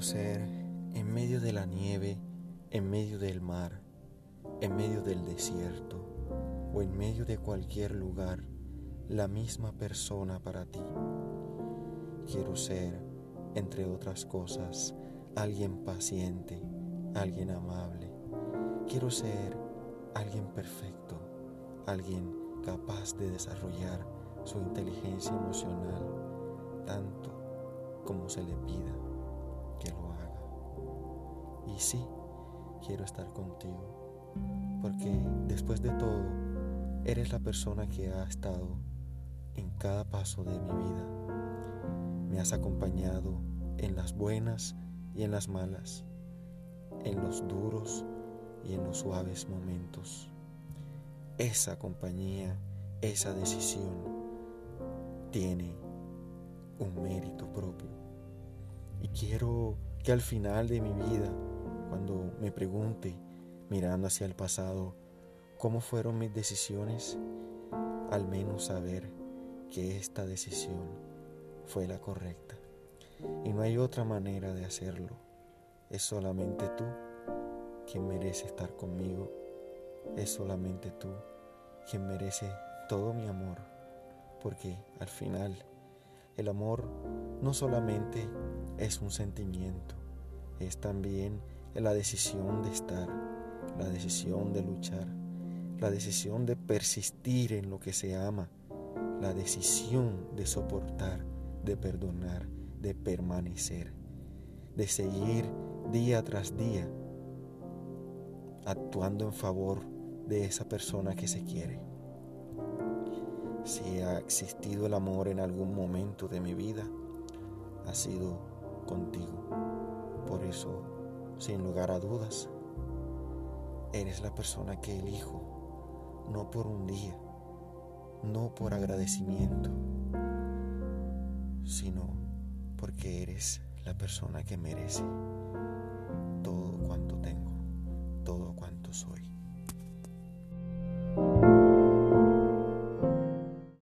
ser en medio de la nieve, en medio del mar, en medio del desierto o en medio de cualquier lugar, la misma persona para ti. Quiero ser, entre otras cosas, alguien paciente, alguien amable. Quiero ser alguien perfecto, alguien capaz de desarrollar su inteligencia emocional tanto como se le pida. Y sí, quiero estar contigo, porque después de todo, eres la persona que ha estado en cada paso de mi vida. Me has acompañado en las buenas y en las malas, en los duros y en los suaves momentos. Esa compañía, esa decisión tiene un mérito propio. Y quiero que al final de mi vida, cuando me pregunte, mirando hacia el pasado, cómo fueron mis decisiones, al menos saber que esta decisión fue la correcta. Y no hay otra manera de hacerlo. Es solamente tú quien merece estar conmigo. Es solamente tú quien merece todo mi amor. Porque al final el amor no solamente es un sentimiento, es también la decisión de estar, la decisión de luchar, la decisión de persistir en lo que se ama, la decisión de soportar, de perdonar, de permanecer, de seguir día tras día actuando en favor de esa persona que se quiere. Si ha existido el amor en algún momento de mi vida, ha sido contigo. Por eso, sin lugar a dudas, eres la persona que elijo, no por un día, no por agradecimiento, sino porque eres la persona que merece todo cuanto tengo, todo cuanto soy.